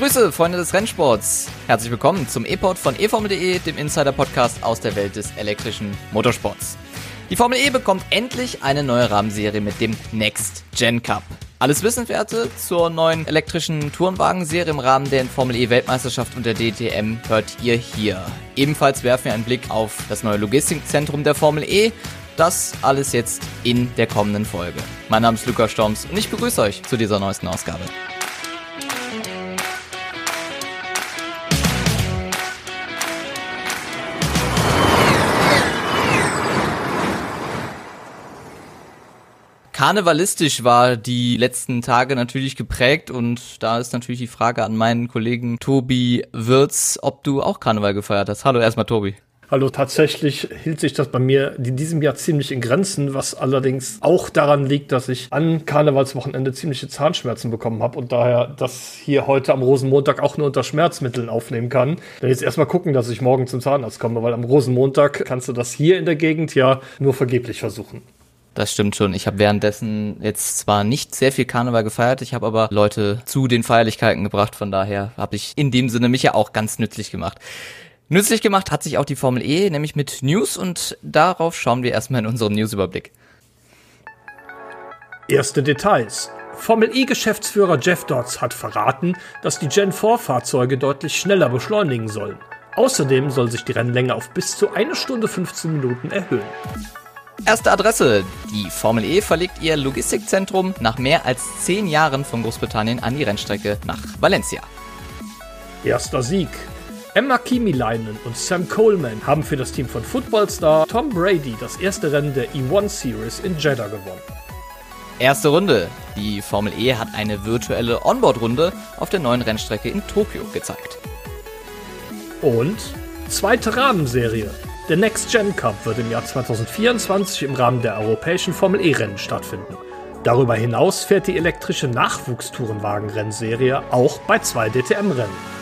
Grüße, Freunde des Rennsports. Herzlich willkommen zum E-Pod von eFormel.de, dem Insider-Podcast aus der Welt des elektrischen Motorsports. Die Formel E bekommt endlich eine neue Rahmenserie mit dem Next Gen Cup. Alles Wissenswerte zur neuen elektrischen Tourenwagen-Serie im Rahmen der Formel E Weltmeisterschaft und der DTM hört ihr hier. Ebenfalls werfen wir einen Blick auf das neue Logistikzentrum der Formel E. Das alles jetzt in der kommenden Folge. Mein Name ist Lukas Storms und ich begrüße euch zu dieser neuesten Ausgabe. Karnevalistisch war die letzten Tage natürlich geprägt und da ist natürlich die Frage an meinen Kollegen Tobi Wirz, ob du auch Karneval gefeiert hast. Hallo erstmal Tobi. Hallo, tatsächlich hielt sich das bei mir in diesem Jahr ziemlich in Grenzen, was allerdings auch daran liegt, dass ich an Karnevalswochenende ziemliche Zahnschmerzen bekommen habe und daher das hier heute am Rosenmontag auch nur unter Schmerzmitteln aufnehmen kann. Dann jetzt erstmal gucken, dass ich morgen zum Zahnarzt komme, weil am Rosenmontag kannst du das hier in der Gegend ja nur vergeblich versuchen. Das stimmt schon. Ich habe währenddessen jetzt zwar nicht sehr viel Karneval gefeiert, ich habe aber Leute zu den Feierlichkeiten gebracht. Von daher habe ich in dem Sinne mich ja auch ganz nützlich gemacht. Nützlich gemacht hat sich auch die Formel E, nämlich mit News und darauf schauen wir erstmal in unserem Newsüberblick. Erste Details. Formel E-Geschäftsführer Jeff Dodds hat verraten, dass die Gen 4 Fahrzeuge deutlich schneller beschleunigen sollen. Außerdem soll sich die Rennlänge auf bis zu eine Stunde 15 Minuten erhöhen. Erste Adresse. Die Formel E verlegt ihr Logistikzentrum nach mehr als zehn Jahren von Großbritannien an die Rennstrecke nach Valencia. Erster Sieg. Emma Kimilainen und Sam Coleman haben für das Team von Footballstar Tom Brady das erste Rennen der E1 Series in Jeddah gewonnen. Erste Runde. Die Formel E hat eine virtuelle Onboard-Runde auf der neuen Rennstrecke in Tokio gezeigt. Und zweite Rahmenserie. Der Next Gen Cup wird im Jahr 2024 im Rahmen der europäischen Formel E-Rennen stattfinden. Darüber hinaus fährt die elektrische Nachwuchstourenwagen-Rennserie auch bei zwei DTM-Rennen.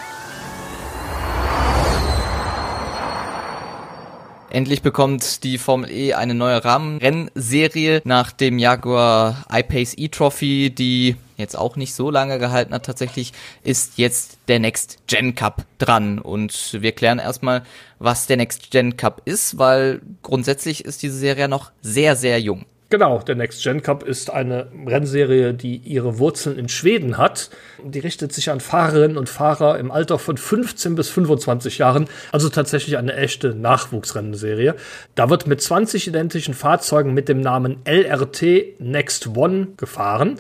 Endlich bekommt die Formel E eine neue Rahmenrennserie nach dem Jaguar I-Pace E-Trophy, die jetzt auch nicht so lange gehalten hat. Tatsächlich ist jetzt der Next Gen Cup dran und wir klären erstmal, was der Next Gen Cup ist, weil grundsätzlich ist diese Serie noch sehr, sehr jung. Genau, der Next Gen Cup ist eine Rennserie, die ihre Wurzeln in Schweden hat. Die richtet sich an Fahrerinnen und Fahrer im Alter von 15 bis 25 Jahren, also tatsächlich eine echte Nachwuchsrennserie. Da wird mit 20 identischen Fahrzeugen mit dem Namen LRT Next One gefahren.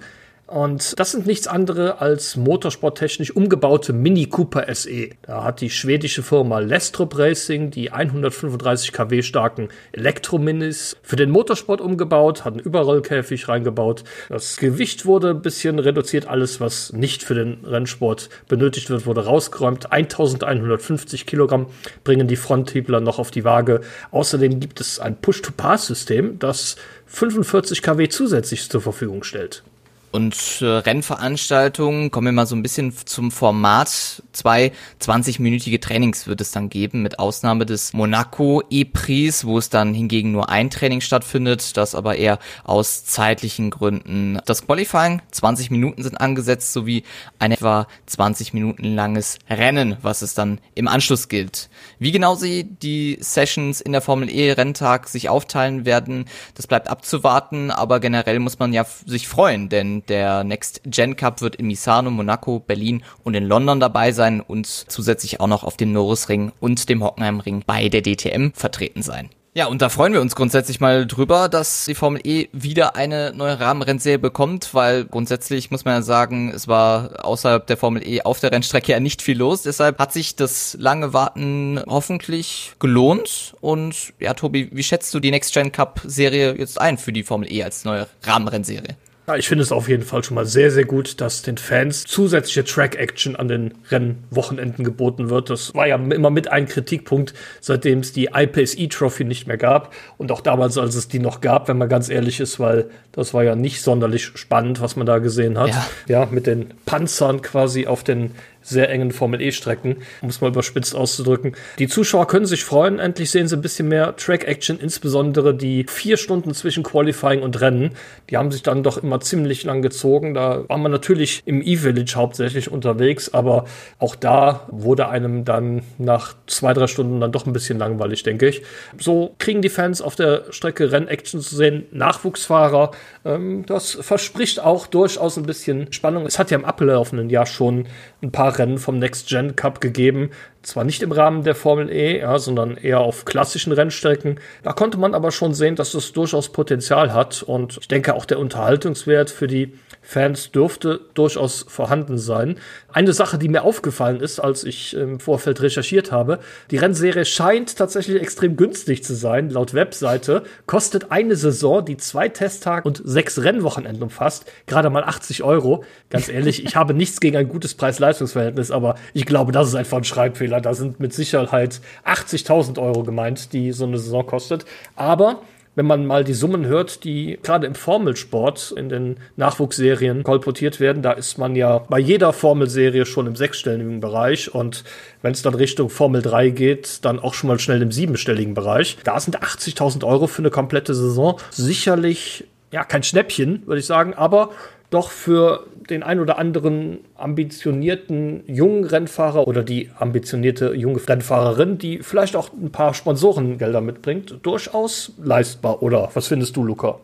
Und das sind nichts andere als motorsporttechnisch umgebaute Mini Cooper SE. Da hat die schwedische Firma Lestrop Racing die 135 kW starken Elektrominis für den Motorsport umgebaut, hat einen Überrollkäfig reingebaut. Das Gewicht wurde ein bisschen reduziert. Alles, was nicht für den Rennsport benötigt wird, wurde rausgeräumt. 1150 Kilogramm bringen die Fronthiebler noch auf die Waage. Außerdem gibt es ein Push-to-Pass-System, das 45 kW zusätzlich zur Verfügung stellt. Und äh, Rennveranstaltungen, kommen wir mal so ein bisschen zum Format. Zwei 20-minütige Trainings wird es dann geben, mit Ausnahme des Monaco E-Prix, wo es dann hingegen nur ein Training stattfindet, das aber eher aus zeitlichen Gründen. Das Qualifying, 20 Minuten sind angesetzt, sowie ein etwa 20 Minuten langes Rennen, was es dann im Anschluss gilt. Wie genau sie die Sessions in der Formel E Renntag sich aufteilen werden, das bleibt abzuwarten, aber generell muss man ja sich freuen, denn der Next Gen Cup wird in Misano, Monaco, Berlin und in London dabei sein und zusätzlich auch noch auf dem Norrisring und dem Hockenheimring bei der DTM vertreten sein. Ja, und da freuen wir uns grundsätzlich mal drüber, dass die Formel E wieder eine neue Rahmenrennserie bekommt, weil grundsätzlich muss man ja sagen, es war außerhalb der Formel E auf der Rennstrecke ja nicht viel los. Deshalb hat sich das lange Warten hoffentlich gelohnt. Und ja, Tobi, wie schätzt du die Next Gen Cup Serie jetzt ein für die Formel E als neue Rahmenrennserie? Ja, ich finde es auf jeden Fall schon mal sehr, sehr gut, dass den Fans zusätzliche Track-Action an den Rennwochenenden geboten wird. Das war ja immer mit ein Kritikpunkt, seitdem es die iPace E-Trophy nicht mehr gab. Und auch damals, als es die noch gab, wenn man ganz ehrlich ist, weil das war ja nicht sonderlich spannend, was man da gesehen hat. Ja, ja mit den Panzern quasi auf den sehr engen Formel-E-Strecken, um es mal überspitzt auszudrücken. Die Zuschauer können sich freuen, endlich sehen sie ein bisschen mehr Track-Action, insbesondere die vier Stunden zwischen Qualifying und Rennen. Die haben sich dann doch immer ziemlich lang gezogen. Da war man natürlich im E-Village hauptsächlich unterwegs, aber auch da wurde einem dann nach zwei, drei Stunden dann doch ein bisschen langweilig, denke ich. So kriegen die Fans auf der Strecke Rennaction zu sehen, Nachwuchsfahrer. Ähm, das verspricht auch durchaus ein bisschen Spannung. Es hat ja im ablaufenden Jahr schon ein paar Rennen vom Next Gen Cup gegeben. Zwar nicht im Rahmen der Formel E, ja, sondern eher auf klassischen Rennstrecken. Da konnte man aber schon sehen, dass es durchaus Potenzial hat. Und ich denke auch der Unterhaltungswert für die Fans dürfte durchaus vorhanden sein. Eine Sache, die mir aufgefallen ist, als ich im Vorfeld recherchiert habe, die Rennserie scheint tatsächlich extrem günstig zu sein. Laut Webseite kostet eine Saison, die zwei Testtage und sechs Rennwochenenden umfasst, gerade mal 80 Euro. Ganz ehrlich, ich habe nichts gegen ein gutes Preis-Leistungs-Verhältnis, aber ich glaube, das ist einfach ein Schreibfehler. Da sind mit Sicherheit 80.000 Euro gemeint, die so eine Saison kostet. Aber wenn man mal die Summen hört, die gerade im Formelsport in den Nachwuchsserien kolportiert werden, da ist man ja bei jeder Formelserie schon im sechsstelligen Bereich und wenn es dann Richtung Formel 3 geht, dann auch schon mal schnell im siebenstelligen Bereich. Da sind 80.000 Euro für eine komplette Saison sicherlich ja kein Schnäppchen, würde ich sagen, aber doch für den ein oder anderen ambitionierten jungen Rennfahrer oder die ambitionierte junge Rennfahrerin, die vielleicht auch ein paar Sponsorengelder mitbringt, durchaus leistbar. Oder was findest du, Luca?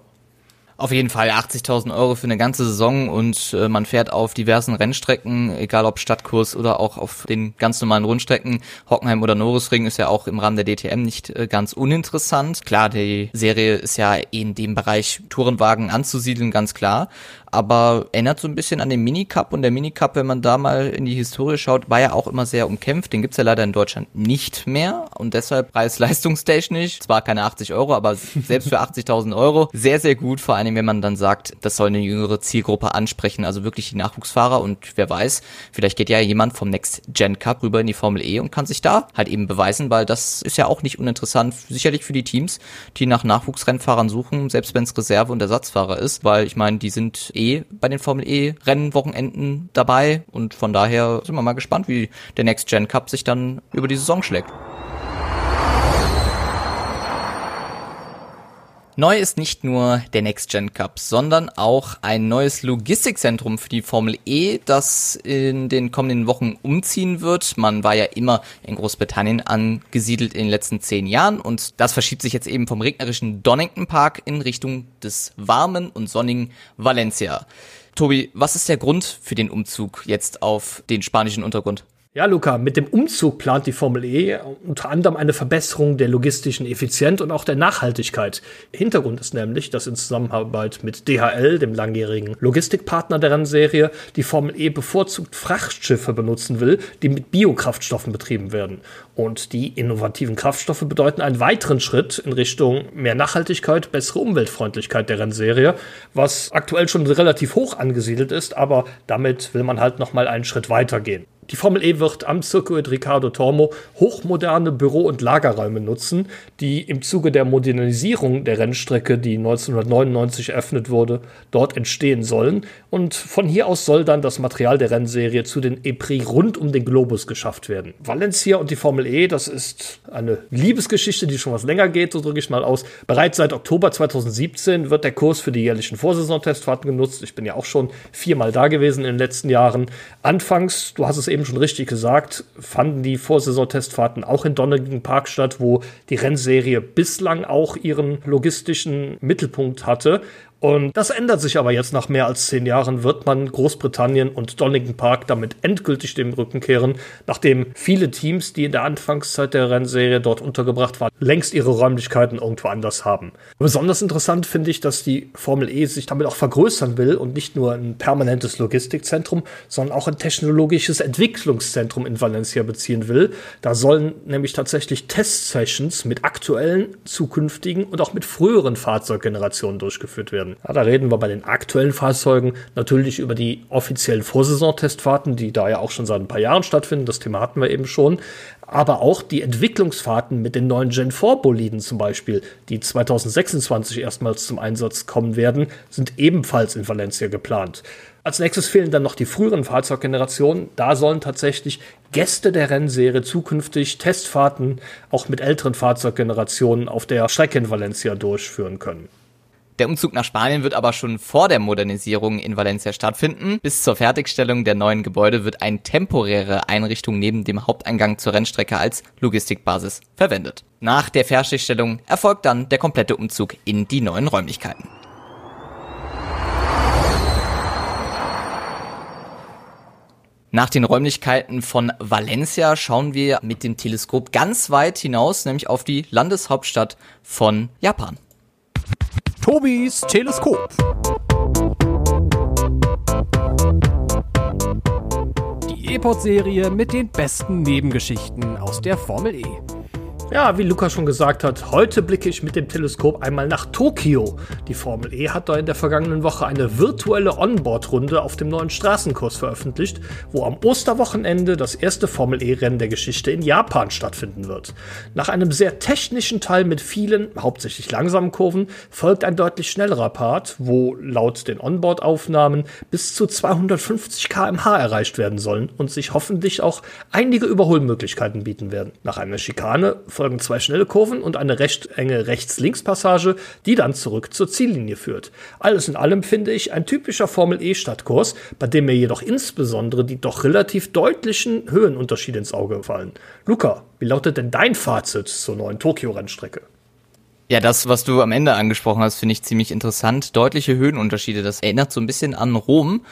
Auf jeden Fall 80.000 Euro für eine ganze Saison und äh, man fährt auf diversen Rennstrecken, egal ob Stadtkurs oder auch auf den ganz normalen Rundstrecken. Hockenheim oder Norrisring ist ja auch im Rahmen der DTM nicht äh, ganz uninteressant. Klar, die Serie ist ja in dem Bereich Tourenwagen anzusiedeln, ganz klar aber erinnert so ein bisschen an den Minicup und der Minicup, wenn man da mal in die Historie schaut, war ja auch immer sehr umkämpft. Den gibt's ja leider in Deutschland nicht mehr und deshalb preis-leistungstechnisch, zwar keine 80 Euro, aber selbst für 80.000 Euro sehr, sehr gut, vor allem wenn man dann sagt, das soll eine jüngere Zielgruppe ansprechen, also wirklich die Nachwuchsfahrer und wer weiß, vielleicht geht ja jemand vom Next Gen Cup rüber in die Formel E und kann sich da halt eben beweisen, weil das ist ja auch nicht uninteressant, sicherlich für die Teams, die nach Nachwuchsrennfahrern suchen, selbst wenn es Reserve- und Ersatzfahrer ist, weil ich meine, die sind eh eh bei den Formel E Rennwochenenden dabei und von daher sind wir mal gespannt, wie der Next Gen Cup sich dann über die Saison schlägt. Neu ist nicht nur der Next Gen Cup, sondern auch ein neues Logistikzentrum für die Formel E, das in den kommenden Wochen umziehen wird. Man war ja immer in Großbritannien angesiedelt in den letzten zehn Jahren und das verschiebt sich jetzt eben vom regnerischen Donington Park in Richtung des warmen und sonnigen Valencia. Tobi, was ist der Grund für den Umzug jetzt auf den spanischen Untergrund? Ja, Luca, mit dem Umzug plant die Formel E unter anderem eine Verbesserung der logistischen Effizienz und auch der Nachhaltigkeit. Hintergrund ist nämlich, dass in Zusammenarbeit mit DHL, dem langjährigen Logistikpartner der Rennserie, die Formel E bevorzugt Frachtschiffe benutzen will, die mit Biokraftstoffen betrieben werden. Und die innovativen Kraftstoffe bedeuten einen weiteren Schritt in Richtung mehr Nachhaltigkeit, bessere Umweltfreundlichkeit der Rennserie, was aktuell schon relativ hoch angesiedelt ist, aber damit will man halt noch mal einen Schritt weiter gehen. Die Formel E wird am Circuit Ricardo Tormo hochmoderne Büro- und Lagerräume nutzen, die im Zuge der Modernisierung der Rennstrecke, die 1999 eröffnet wurde, dort entstehen sollen. Und von hier aus soll dann das Material der Rennserie zu den E-Prix rund um den Globus geschafft werden. Valencia und die Formel E, das ist eine Liebesgeschichte, die schon was länger geht, so drücke ich mal aus. Bereits seit Oktober 2017 wird der Kurs für die jährlichen Vorsaisontestfahrten genutzt. Ich bin ja auch schon viermal da gewesen in den letzten Jahren. Anfangs, du hast es eben eben schon richtig gesagt, fanden die Vorsaisontestfahrten auch in Donington Park statt, wo die Rennserie bislang auch ihren logistischen Mittelpunkt hatte. Und das ändert sich aber jetzt nach mehr als zehn Jahren, wird man Großbritannien und Donington Park damit endgültig dem Rücken kehren, nachdem viele Teams, die in der Anfangszeit der Rennserie dort untergebracht waren, längst ihre Räumlichkeiten irgendwo anders haben. Besonders interessant finde ich, dass die Formel E sich damit auch vergrößern will und nicht nur ein permanentes Logistikzentrum, sondern auch ein technologisches Entwicklungszentrum in Valencia beziehen will. Da sollen nämlich tatsächlich Testsessions mit aktuellen, zukünftigen und auch mit früheren Fahrzeuggenerationen durchgeführt werden. Ja, da reden wir bei den aktuellen Fahrzeugen natürlich über die offiziellen Vorsaisontestfahrten, die da ja auch schon seit ein paar Jahren stattfinden. Das Thema hatten wir eben schon. Aber auch die Entwicklungsfahrten mit den neuen Gen 4 Boliden zum Beispiel, die 2026 erstmals zum Einsatz kommen werden, sind ebenfalls in Valencia geplant. Als nächstes fehlen dann noch die früheren Fahrzeuggenerationen. Da sollen tatsächlich Gäste der Rennserie zukünftig Testfahrten auch mit älteren Fahrzeuggenerationen auf der Strecke in Valencia durchführen können. Der Umzug nach Spanien wird aber schon vor der Modernisierung in Valencia stattfinden. Bis zur Fertigstellung der neuen Gebäude wird eine temporäre Einrichtung neben dem Haupteingang zur Rennstrecke als Logistikbasis verwendet. Nach der Fertigstellung erfolgt dann der komplette Umzug in die neuen Räumlichkeiten. Nach den Räumlichkeiten von Valencia schauen wir mit dem Teleskop ganz weit hinaus, nämlich auf die Landeshauptstadt von Japan. Tobis Teleskop. Die E-Pod-Serie mit den besten Nebengeschichten aus der Formel E. Ja, wie Luca schon gesagt hat, heute blicke ich mit dem Teleskop einmal nach Tokio. Die Formel E hat da in der vergangenen Woche eine virtuelle Onboard-Runde auf dem neuen Straßenkurs veröffentlicht, wo am Osterwochenende das erste Formel E-Rennen der Geschichte in Japan stattfinden wird. Nach einem sehr technischen Teil mit vielen, hauptsächlich langsamen Kurven, folgt ein deutlich schnellerer Part, wo laut den Onboard-Aufnahmen bis zu 250 km/h erreicht werden sollen und sich hoffentlich auch einige Überholmöglichkeiten bieten werden. Nach einer Schikane folgen zwei schnelle Kurven und eine recht enge Rechts-Links-Passage, die dann zurück zur Ziellinie führt. Alles in allem finde ich ein typischer Formel-E-Stadtkurs, bei dem mir jedoch insbesondere die doch relativ deutlichen Höhenunterschiede ins Auge fallen. Luca, wie lautet denn dein Fazit zur neuen Tokio-Rennstrecke? Ja, das, was du am Ende angesprochen hast, finde ich ziemlich interessant. Deutliche Höhenunterschiede. Das erinnert so ein bisschen an Rom.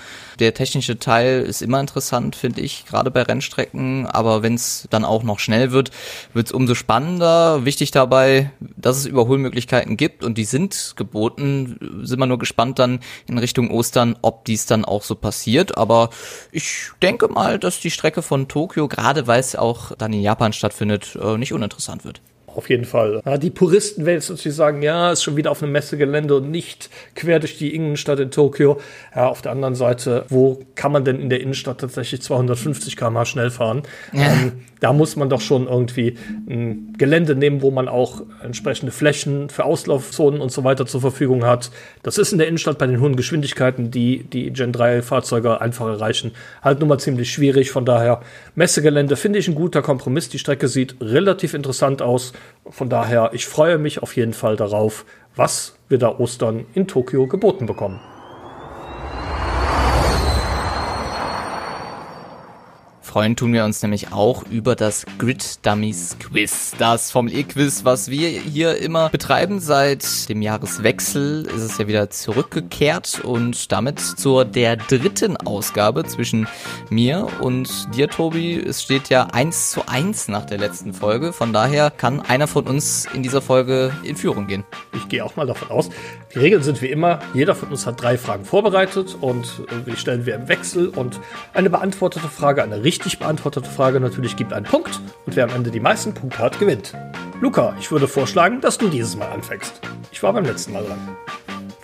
Der technische Teil ist immer interessant, finde ich, gerade bei Rennstrecken. Aber wenn es dann auch noch schnell wird, wird es umso spannender. Wichtig dabei, dass es Überholmöglichkeiten gibt und die sind geboten. Sind wir nur gespannt dann in Richtung Ostern, ob dies dann auch so passiert. Aber ich denke mal, dass die Strecke von Tokio, gerade weil es auch dann in Japan stattfindet, äh, nicht uninteressant wird. Auf jeden Fall. Ja, die Puristen werden jetzt natürlich sagen, ja, ist schon wieder auf einem Messegelände und nicht quer durch die Innenstadt in Tokio. Ja, auf der anderen Seite, wo kann man denn in der Innenstadt tatsächlich 250 km/h schnell fahren? Ja. Ähm, da muss man doch schon irgendwie ein Gelände nehmen, wo man auch entsprechende Flächen für Auslaufzonen und so weiter zur Verfügung hat. Das ist in der Innenstadt bei den hohen Geschwindigkeiten, die die Gen 3 Fahrzeuge einfach erreichen, halt nun mal ziemlich schwierig. Von daher, Messegelände finde ich ein guter Kompromiss. Die Strecke sieht relativ interessant aus. Von daher, ich freue mich auf jeden Fall darauf, was wir da Ostern in Tokio geboten bekommen. Freuen tun wir uns nämlich auch über das Grid Dummies Quiz. Das Formel E Quiz, was wir hier immer betreiben. Seit dem Jahreswechsel ist es ja wieder zurückgekehrt und damit zur der dritten Ausgabe zwischen mir und dir, Tobi. Es steht ja eins zu eins nach der letzten Folge. Von daher kann einer von uns in dieser Folge in Führung gehen. Ich gehe auch mal davon aus. Die Regeln sind wie immer, jeder von uns hat drei Fragen vorbereitet und die stellen wir im Wechsel und eine beantwortete Frage, eine richtige richtig beantwortete Frage natürlich gibt einen Punkt und wer am Ende die meisten Punkte hat, gewinnt. Luca, ich würde vorschlagen, dass du dieses Mal anfängst. Ich war beim letzten Mal dran.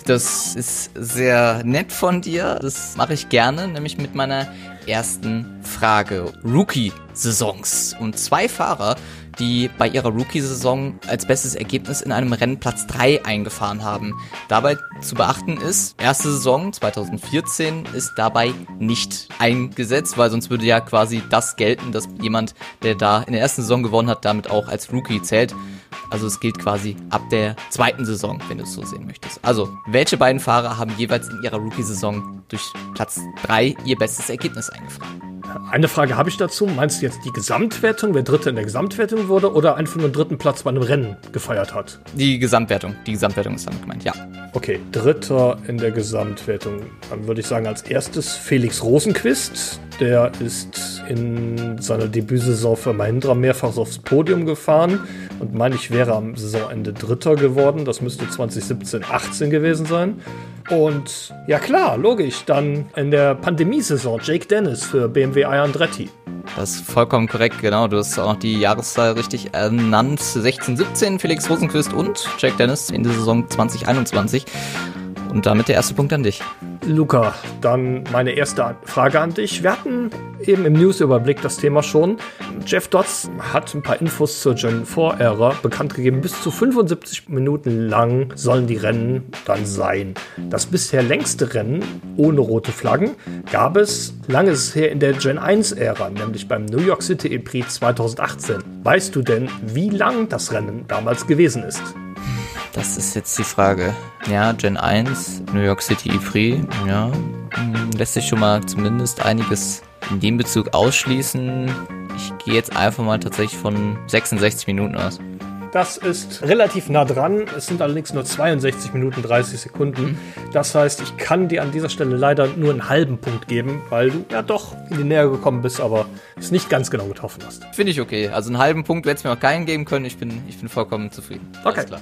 Das ist sehr nett von dir. Das mache ich gerne, nämlich mit meiner ersten Frage. Rookie-Saisons. Und zwei Fahrer, die bei ihrer Rookie-Saison als bestes Ergebnis in einem Rennen Platz 3 eingefahren haben. Dabei zu beachten ist, erste Saison 2014 ist dabei nicht eingesetzt, weil sonst würde ja quasi das gelten, dass jemand, der da in der ersten Saison gewonnen hat, damit auch als Rookie zählt. Also es gilt quasi ab der zweiten Saison, wenn du es so sehen möchtest. Also, welche beiden Fahrer haben jeweils in ihrer Rookie-Saison durch Platz 3 ihr bestes Ergebnis eingefahren? Eine Frage habe ich dazu. Meinst du jetzt die Gesamtwertung, wer Dritter in der Gesamtwertung wurde oder einfach nur einen dritten Platz bei einem Rennen gefeiert hat? Die Gesamtwertung. Die Gesamtwertung ist damit gemeint, ja. Okay, Dritter in der Gesamtwertung. Dann würde ich sagen, als erstes Felix Rosenquist. Der ist in seiner Debütsaison für Mahindra mehrfach aufs Podium gefahren und meine ich wäre am Saisonende Dritter geworden. Das müsste 2017, 18 gewesen sein. Und ja klar, logisch, dann in der Pandemiesaison Jake Dennis für BMW Andretti. Das ist vollkommen korrekt, genau. Du hast auch die Jahreszahl richtig ernannt. 16, 17 Felix Rosenquist und Jack Dennis in der Saison 2021. und damit der erste Punkt an dich. Luca, dann meine erste Frage an dich. Wir hatten eben im Newsüberblick das Thema schon. Jeff Dodds hat ein paar Infos zur Gen 4-Ära bekannt gegeben. Bis zu 75 Minuten lang sollen die Rennen dann sein. Das bisher längste Rennen ohne rote Flaggen gab es lange her in der Gen 1-Ära, nämlich beim New York City E-Prix 2018. Weißt du denn, wie lang das Rennen damals gewesen ist? Das ist jetzt die Frage. Ja, Gen 1, New York City E-Free, ja, hm, lässt sich schon mal zumindest einiges in dem Bezug ausschließen. Ich gehe jetzt einfach mal tatsächlich von 66 Minuten aus. Das ist relativ nah dran. Es sind allerdings nur 62 Minuten 30 Sekunden. Das heißt, ich kann dir an dieser Stelle leider nur einen halben Punkt geben, weil du ja doch in die Nähe gekommen bist, aber es nicht ganz genau getroffen hast. Finde ich okay. Also einen halben Punkt hätte es mir auch keinen geben können. Ich bin, ich bin vollkommen zufrieden. Okay. Alles klar.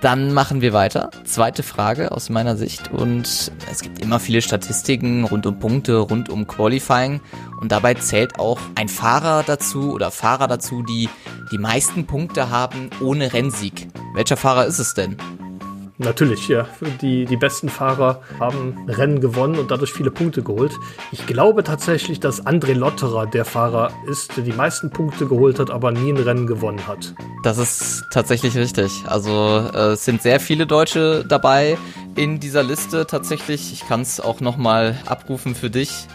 Dann machen wir weiter. Zweite Frage aus meiner Sicht. Und es gibt immer viele Statistiken rund um Punkte, rund um Qualifying. Und dabei zählt auch ein Fahrer dazu oder Fahrer dazu, die die meisten Punkte haben ohne Rennsieg. Welcher Fahrer ist es denn? Natürlich, ja. Die, die besten Fahrer haben Rennen gewonnen und dadurch viele Punkte geholt. Ich glaube tatsächlich, dass André Lotterer der Fahrer ist, der die meisten Punkte geholt hat, aber nie ein Rennen gewonnen hat. Das ist tatsächlich richtig. Also äh, es sind sehr viele Deutsche dabei in dieser Liste tatsächlich. Ich kann es auch nochmal abrufen für dich.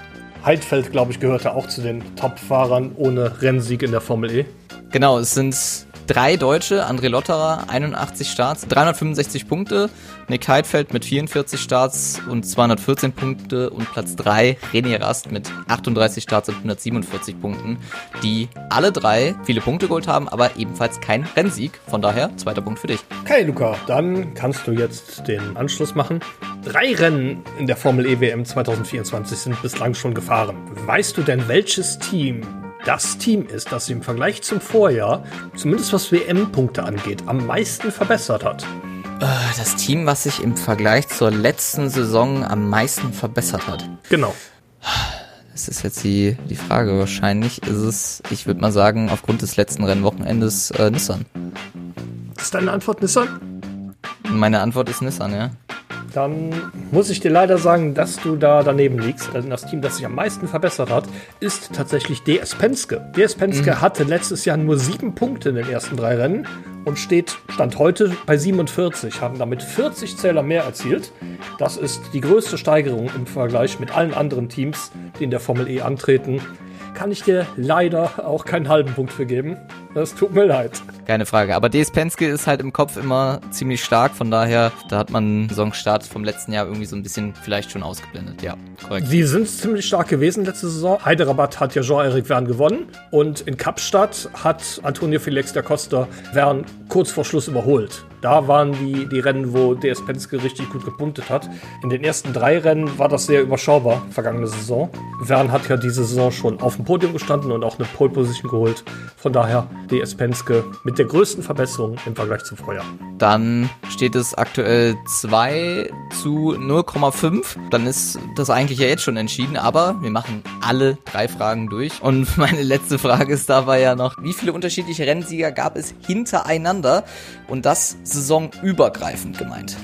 Heidfeld, glaube ich, gehörte auch zu den Top-Fahrern ohne Rennsieg in der Formel E. Genau, es sind drei Deutsche, André Lotterer, 81 Starts, 365 Punkte, Nick Heidfeld mit 44 Starts und 214 Punkte und Platz 3 René Rast mit 38 Starts und 147 Punkten, die alle drei viele Punkte geholt haben, aber ebenfalls kein Rennsieg. Von daher, zweiter Punkt für dich. Okay, Luca, dann kannst du jetzt den Anschluss machen. Drei Rennen in der Formel EWM 2024 sind bislang schon gefahren. Weißt du denn, welches Team das Team ist, das im Vergleich zum Vorjahr, zumindest was WM-Punkte angeht, am meisten verbessert hat. Äh, das Team, was sich im Vergleich zur letzten Saison am meisten verbessert hat. Genau. Das ist jetzt die, die Frage. Wahrscheinlich ist es, ich würde mal sagen, aufgrund des letzten Rennwochenendes äh, Nissan. Ist deine Antwort Nissan? Meine Antwort ist Nissan, ja dann muss ich dir leider sagen, dass du da daneben liegst. Denn das Team, das sich am meisten verbessert hat, ist tatsächlich DS Penske. DS Penske mhm. hatte letztes Jahr nur sieben Punkte in den ersten drei Rennen und steht Stand heute bei 47, haben damit 40 Zähler mehr erzielt. Das ist die größte Steigerung im Vergleich mit allen anderen Teams, die in der Formel E antreten kann ich dir leider auch keinen halben Punkt für geben. Das tut mir leid. Keine Frage. Aber DS Penske ist halt im Kopf immer ziemlich stark. Von daher, da hat man Saisonstart vom letzten Jahr irgendwie so ein bisschen vielleicht schon ausgeblendet. Ja, korrekt. Sie sind ziemlich stark gewesen letzte Saison. Heiderabatt hat ja Jean-Eric Verne gewonnen. Und in Kapstadt hat Antonio Felix da Costa Verne kurz vor Schluss überholt. Da waren die, die Rennen, wo DS Penske richtig gut gepunktet hat. In den ersten drei Rennen war das sehr überschaubar, vergangene Saison. Verne hat ja diese Saison schon auf dem Podium gestanden und auch eine Pole Position geholt. Von daher DS Penske mit der größten Verbesserung im Vergleich zum Vorjahr. Dann steht es aktuell 2 zu 0,5. Dann ist das eigentlich ja jetzt schon entschieden, aber wir machen alle drei Fragen durch. Und meine letzte Frage ist dabei ja noch, wie viele unterschiedliche Rennsieger gab es hintereinander? Und das saisonübergreifend gemeint.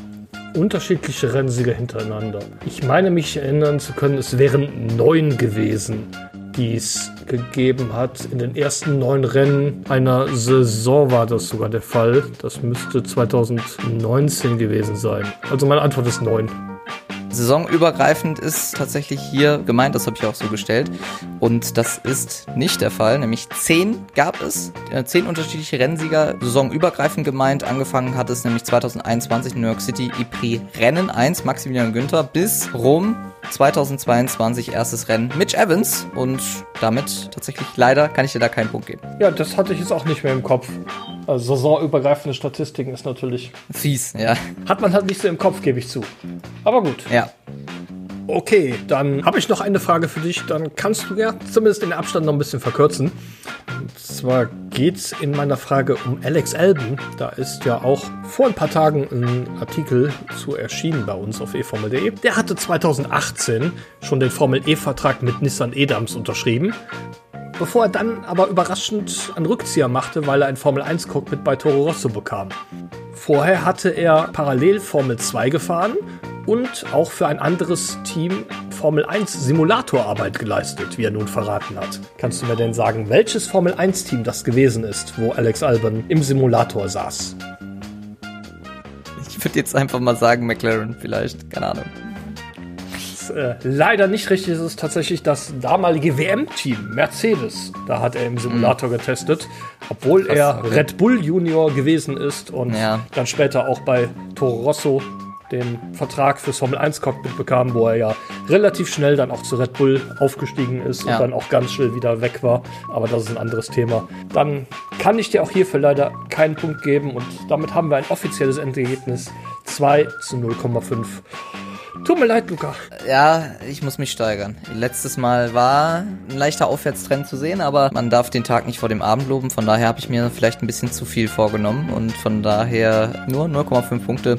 Unterschiedliche Rennsieger hintereinander. Ich meine mich erinnern zu können, es wären neun gewesen, die es gegeben hat. In den ersten neun Rennen einer Saison war das sogar der Fall. Das müsste 2019 gewesen sein. Also meine Antwort ist neun. Saisonübergreifend ist tatsächlich hier gemeint, das habe ich auch so gestellt. Und das ist nicht der Fall, nämlich zehn gab es, äh, zehn unterschiedliche Rennsieger, saisonübergreifend gemeint. Angefangen hat es nämlich 2021 New York City E-Prix Rennen 1, Maximilian Günther, bis Rom 2022 erstes Rennen Mitch Evans und damit tatsächlich leider kann ich dir da keinen Punkt geben. Ja, das hatte ich jetzt auch nicht mehr im Kopf. Also saisonübergreifende Statistiken ist natürlich fies, ja. Hat man halt nicht so im Kopf, gebe ich zu. Aber gut. Ja. Okay, dann habe ich noch eine Frage für dich. Dann kannst du ja zumindest den Abstand noch ein bisschen verkürzen. Und zwar geht es in meiner Frage um Alex Albon. Da ist ja auch vor ein paar Tagen ein Artikel zu erschienen bei uns auf eformel.de. Der hatte 2018 schon den Formel E-Vertrag mit Nissan Edams unterschrieben. Bevor er dann aber überraschend einen Rückzieher machte, weil er ein Formel 1 Cockpit bei Toro Rosso bekam. Vorher hatte er parallel Formel 2 gefahren und auch für ein anderes Team Formel 1 Simulatorarbeit geleistet, wie er nun verraten hat. Kannst du mir denn sagen, welches Formel 1 Team das gewesen ist, wo Alex Albon im Simulator saß? Ich würde jetzt einfach mal sagen McLaren vielleicht, keine Ahnung. Äh, leider nicht richtig ist es tatsächlich das damalige WM-Team Mercedes. Da hat er im Simulator mhm. getestet, obwohl Krass, er okay. Red Bull Junior gewesen ist und ja. dann später auch bei Toro Rosso den Vertrag fürs Formel 1 Cockpit bekam, wo er ja relativ schnell dann auch zu Red Bull aufgestiegen ist ja. und dann auch ganz schnell wieder weg war. Aber das ist ein anderes Thema. Dann kann ich dir auch hierfür leider keinen Punkt geben und damit haben wir ein offizielles Endergebnis 2 zu 0,5. Tut mir leid, Luca. Ja, ich muss mich steigern. Letztes Mal war ein leichter Aufwärtstrend zu sehen, aber man darf den Tag nicht vor dem Abend loben. Von daher habe ich mir vielleicht ein bisschen zu viel vorgenommen und von daher nur 0,5 Punkte.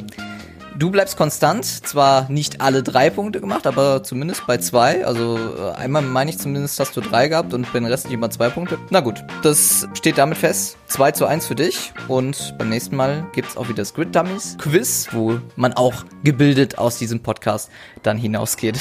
Du bleibst konstant, zwar nicht alle drei Punkte gemacht, aber zumindest bei zwei. Also äh, einmal meine ich zumindest hast du drei gehabt und beim Rest nicht immer zwei Punkte. Na gut, das steht damit fest. 2 zu 1 für dich und beim nächsten Mal gibt's auch wieder Squid Dummies Quiz, wo man auch gebildet aus diesem Podcast dann hinausgeht.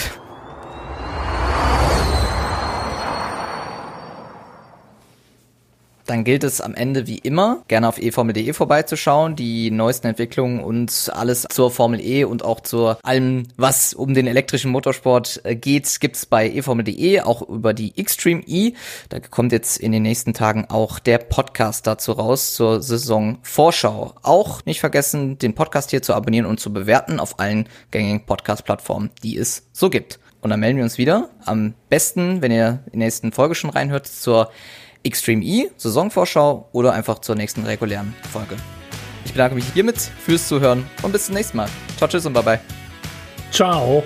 Dann gilt es am Ende wie immer, gerne auf eformel.de vorbeizuschauen, die neuesten Entwicklungen und alles zur Formel E und auch zu allem, was um den elektrischen Motorsport äh, geht, gibt's bei eformel.de, auch über die Xtreme E. Da kommt jetzt in den nächsten Tagen auch der Podcast dazu raus zur Saisonvorschau. Auch nicht vergessen, den Podcast hier zu abonnieren und zu bewerten auf allen gängigen Podcast-Plattformen, die es so gibt. Und dann melden wir uns wieder. Am besten, wenn ihr in der nächsten Folge schon reinhört, zur Extreme E, Saisonvorschau oder einfach zur nächsten regulären Folge. Ich bedanke mich hiermit fürs Zuhören und bis zum nächsten Mal. Ciao, tschüss und bye bye. Ciao.